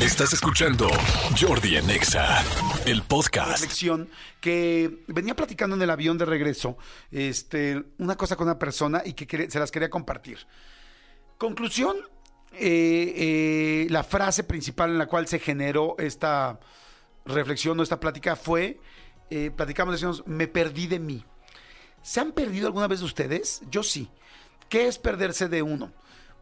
Estás escuchando Jordi en Exa, el podcast. reflexión que venía platicando en el avión de regreso, este, una cosa con una persona y que se las quería compartir. Conclusión, eh, eh, la frase principal en la cual se generó esta reflexión o esta plática fue, eh, platicamos, decimos, me perdí de mí. ¿Se han perdido alguna vez ustedes? Yo sí. ¿Qué es perderse de uno?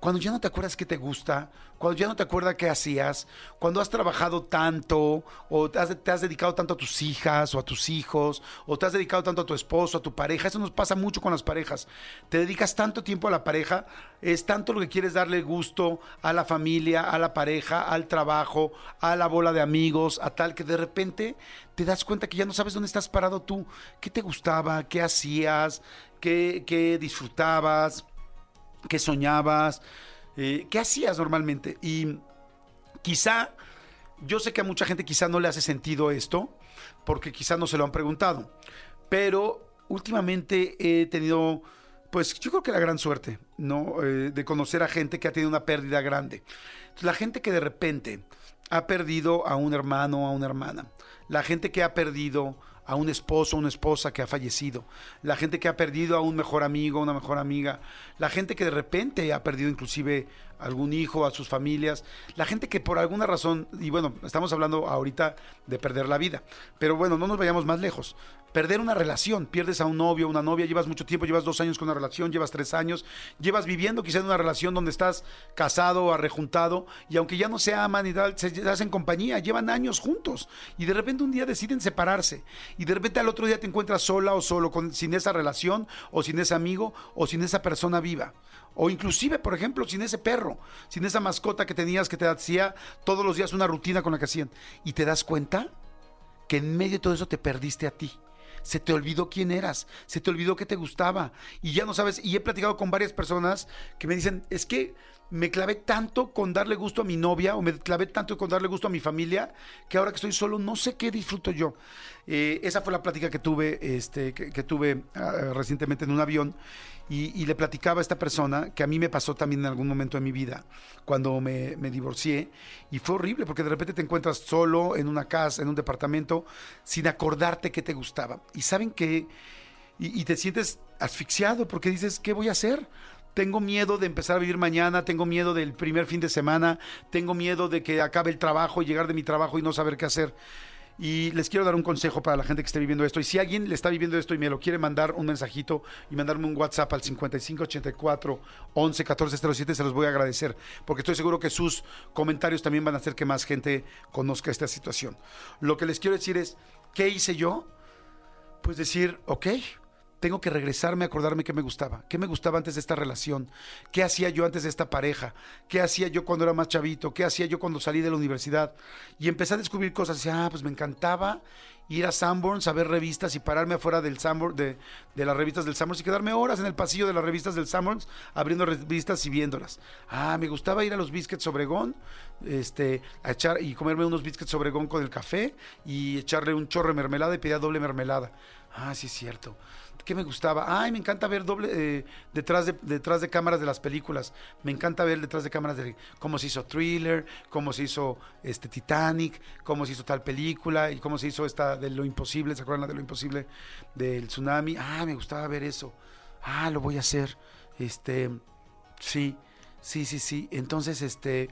Cuando ya no te acuerdas qué te gusta, cuando ya no te acuerdas qué hacías, cuando has trabajado tanto, o te has, dedicado tanto a tus hijas o a tus hijos, o te has dedicado tanto a tu esposo, a tu pareja. Eso nos pasa mucho con las parejas. Te dedicas tanto tiempo a la pareja, es tanto lo que quieres darle gusto a la familia, a la pareja, al trabajo, a la bola de amigos, a tal que de repente te das cuenta que ya no sabes dónde estás parado tú, qué te gustaba, qué hacías, qué, qué disfrutabas qué soñabas, eh, qué hacías normalmente. Y quizá, yo sé que a mucha gente quizá no le hace sentido esto, porque quizá no se lo han preguntado, pero últimamente he tenido, pues yo creo que la gran suerte, ¿no? Eh, de conocer a gente que ha tenido una pérdida grande. La gente que de repente ha perdido a un hermano o a una hermana, la gente que ha perdido a un esposo una esposa que ha fallecido, la gente que ha perdido a un mejor amigo, una mejor amiga, la gente que de repente ha perdido inclusive algún hijo, a sus familias, la gente que por alguna razón, y bueno, estamos hablando ahorita de perder la vida, pero bueno, no nos vayamos más lejos. Perder una relación, pierdes a un novio, una novia, llevas mucho tiempo, llevas dos años con una relación, llevas tres años, llevas viviendo quizá en una relación donde estás casado o arrejuntado, y aunque ya no se aman y tal, se hacen compañía, llevan años juntos, y de repente un día deciden separarse, y de repente al otro día te encuentras sola o solo, con, sin esa relación, o sin ese amigo, o sin esa persona viva. O inclusive, por ejemplo, sin ese perro, sin esa mascota que tenías que te hacía todos los días una rutina con la que hacían. Y te das cuenta que en medio de todo eso te perdiste a ti. Se te olvidó quién eras, se te olvidó que te gustaba y ya no sabes. Y he platicado con varias personas que me dicen, es que me clavé tanto con darle gusto a mi novia o me clavé tanto con darle gusto a mi familia que ahora que estoy solo no sé qué disfruto yo. Eh, esa fue la plática que tuve, este, que, que tuve ah, recientemente en un avión y, le platicaba a esta persona que a mí me pasó también en algún momento de mi vida cuando me, me divorcié y fue horrible porque de repente te encuentras solo en una casa, en un departamento, sin acordarte qué te gustaba. Y saben que, y, y te sientes asfixiado porque dices, ¿qué voy a hacer? Tengo miedo de empezar a vivir mañana, tengo miedo del primer fin de semana, tengo miedo de que acabe el trabajo llegar de mi trabajo y no saber qué hacer. Y les quiero dar un consejo para la gente que esté viviendo esto. Y si alguien le está viviendo esto y me lo quiere mandar un mensajito y mandarme un WhatsApp al 5584 11 1407, se los voy a agradecer. Porque estoy seguro que sus comentarios también van a hacer que más gente conozca esta situación. Lo que les quiero decir es, ¿qué hice yo? Pues decir, ok, tengo que regresarme a acordarme qué me gustaba, qué me gustaba antes de esta relación, qué hacía yo antes de esta pareja, qué hacía yo cuando era más chavito, qué hacía yo cuando salí de la universidad. Y empecé a descubrir cosas, decía, ah, pues me encantaba ir a Sanborns a ver revistas y pararme afuera del Sanborns, de, de las revistas del Sanborns y quedarme horas en el pasillo de las revistas del Sanborns abriendo revistas y viéndolas. Ah, me gustaba ir a los Biscuits Obregón, este, a echar y comerme unos Biscuits Obregón con el café y echarle un chorro de mermelada y pedía doble mermelada. Ah, sí es cierto. ¿Qué me gustaba? Ay, me encanta ver doble eh, detrás, de, detrás de cámaras de las películas. Me encanta ver detrás de cámaras de cómo se hizo Thriller, cómo se hizo este Titanic, cómo se hizo tal película y cómo se hizo esta de lo imposible. ¿Se acuerdan de lo imposible del tsunami? Ah, me gustaba ver eso. Ah, lo voy a hacer. Este, sí, sí, sí, sí. Entonces, este,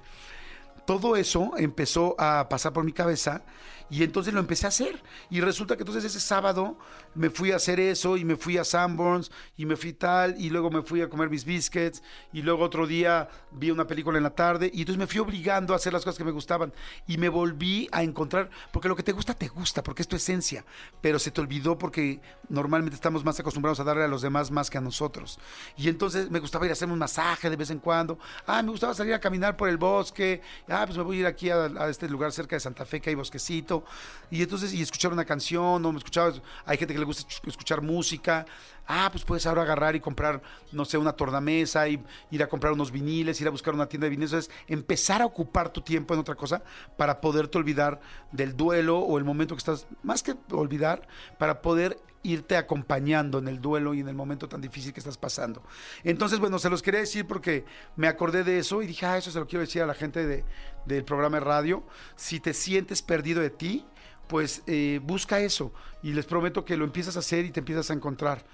todo eso empezó a pasar por mi cabeza y entonces lo empecé a hacer. Y resulta que entonces ese sábado me fui a hacer eso y me fui a Sanborns y me fui tal y luego me fui a comer mis biscuits y luego otro día vi una película en la tarde y entonces me fui obligando a hacer las cosas que me gustaban y me volví a encontrar, porque lo que te gusta te gusta, porque es tu esencia, pero se te olvidó porque normalmente estamos más acostumbrados a darle a los demás más que a nosotros. Y entonces me gustaba ir a hacerme un masaje de vez en cuando, ah, me gustaba salir a caminar por el bosque, ah, pues me voy a ir aquí a, este lugar cerca de Santa Fe que hay bosquecito. Y entonces y escuchar una canción o me escuchaba hay gente que le gusta escuchar música. Ah pues puedes ahora agarrar y comprar no sé una tornamesa y ir a comprar unos viniles ir a buscar una tienda de viniles. Es empezar a ocupar tu tiempo en otra cosa para poderte olvidar del duelo o el momento que estás más que olvidar para poder irte acompañando en el duelo y en el momento tan difícil que estás pasando. Entonces, bueno, se los quería decir porque me acordé de eso y dije, ah, eso se lo quiero decir a la gente de, del programa de radio. Si te sientes perdido de ti, pues eh, busca eso y les prometo que lo empiezas a hacer y te empiezas a encontrar.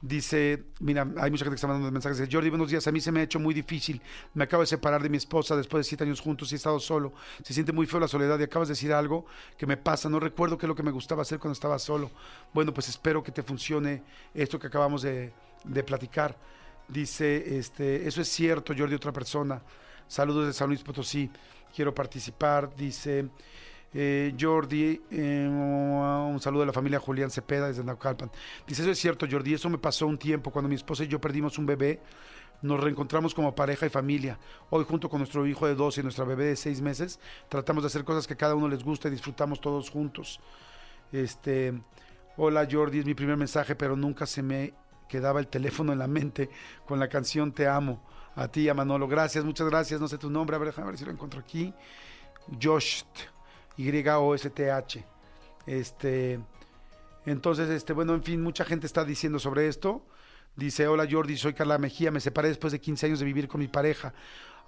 Dice, mira, hay mucha gente que está mandando mensajes. Jordi, buenos días. A mí se me ha hecho muy difícil. Me acabo de separar de mi esposa después de siete años juntos y he estado solo. Se siente muy feo la soledad y acabas de decir algo que me pasa. No recuerdo qué es lo que me gustaba hacer cuando estaba solo. Bueno, pues espero que te funcione esto que acabamos de, de platicar. Dice, este, eso es cierto, Jordi, otra persona. Saludos de San Luis Potosí. Quiero participar. Dice, eh, Jordi, eh, un saludo de la familia Julián Cepeda desde Naucalpan. Dice, eso es cierto, Jordi, eso me pasó un tiempo cuando mi esposa y yo perdimos un bebé. Nos reencontramos como pareja y familia. Hoy junto con nuestro hijo de dos y nuestra bebé de seis meses, tratamos de hacer cosas que cada uno les gusta y disfrutamos todos juntos. Este, hola Jordi, es mi primer mensaje, pero nunca se me quedaba el teléfono en la mente con la canción Te amo. A ti, a Manolo. Gracias, muchas gracias. No sé tu nombre, a ver, déjame ver si lo encuentro aquí. Josh. Y-O-S-T-H. Este, entonces, este, bueno, en fin, mucha gente está diciendo sobre esto. Dice, hola Jordi, soy Carla Mejía, me separé después de 15 años de vivir con mi pareja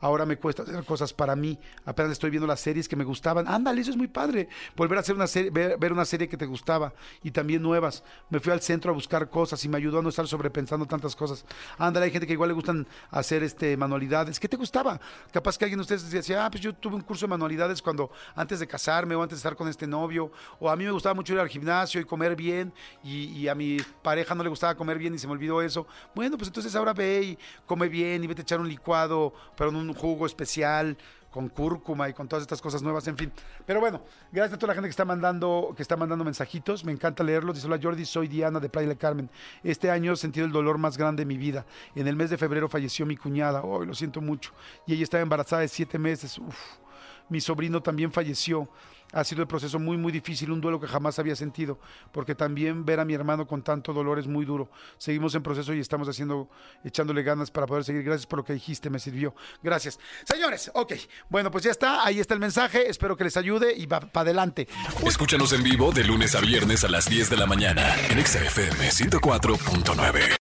ahora me cuesta hacer cosas para mí. Apenas estoy viendo las series que me gustaban. Ándale, eso es muy padre. Volver a hacer una serie, ver, una serie que te gustaba y también nuevas. Me fui al centro a buscar cosas y me ayudó a no estar sobrepensando tantas cosas. Ándale, hay gente que igual le gustan hacer este manualidades. ¿Qué te gustaba? Capaz que alguien de ustedes decía, ah, pues yo tuve un curso de manualidades cuando antes de casarme o antes de estar con este novio. O a mí me gustaba mucho ir al gimnasio y comer bien y, y a mi pareja no le gustaba comer bien y se me olvidó eso. Bueno, pues entonces ahora ve y come bien y vete a echar un licuado, pero no un jugo especial con cúrcuma y con todas estas cosas nuevas, en fin. Pero bueno, gracias a toda la gente que está mandando, que está mandando mensajitos. Me encanta leerlos. Dice, hola Jordi, soy Diana de Playa del Carmen. Este año he sentido el dolor más grande de mi vida. En el mes de febrero falleció mi cuñada. Hoy lo siento mucho. Y ella estaba embarazada de siete meses. Uf. Mi sobrino también falleció ha sido el proceso muy, muy difícil, un duelo que jamás había sentido, porque también ver a mi hermano con tanto dolor es muy duro. Seguimos en proceso y estamos haciendo, echándole ganas para poder seguir. Gracias por lo que dijiste, me sirvió. Gracias. Señores, ok. Bueno, pues ya está, ahí está el mensaje. Espero que les ayude y va para adelante. Escúchanos en vivo de lunes a viernes a las 10 de la mañana en XFM 104.9.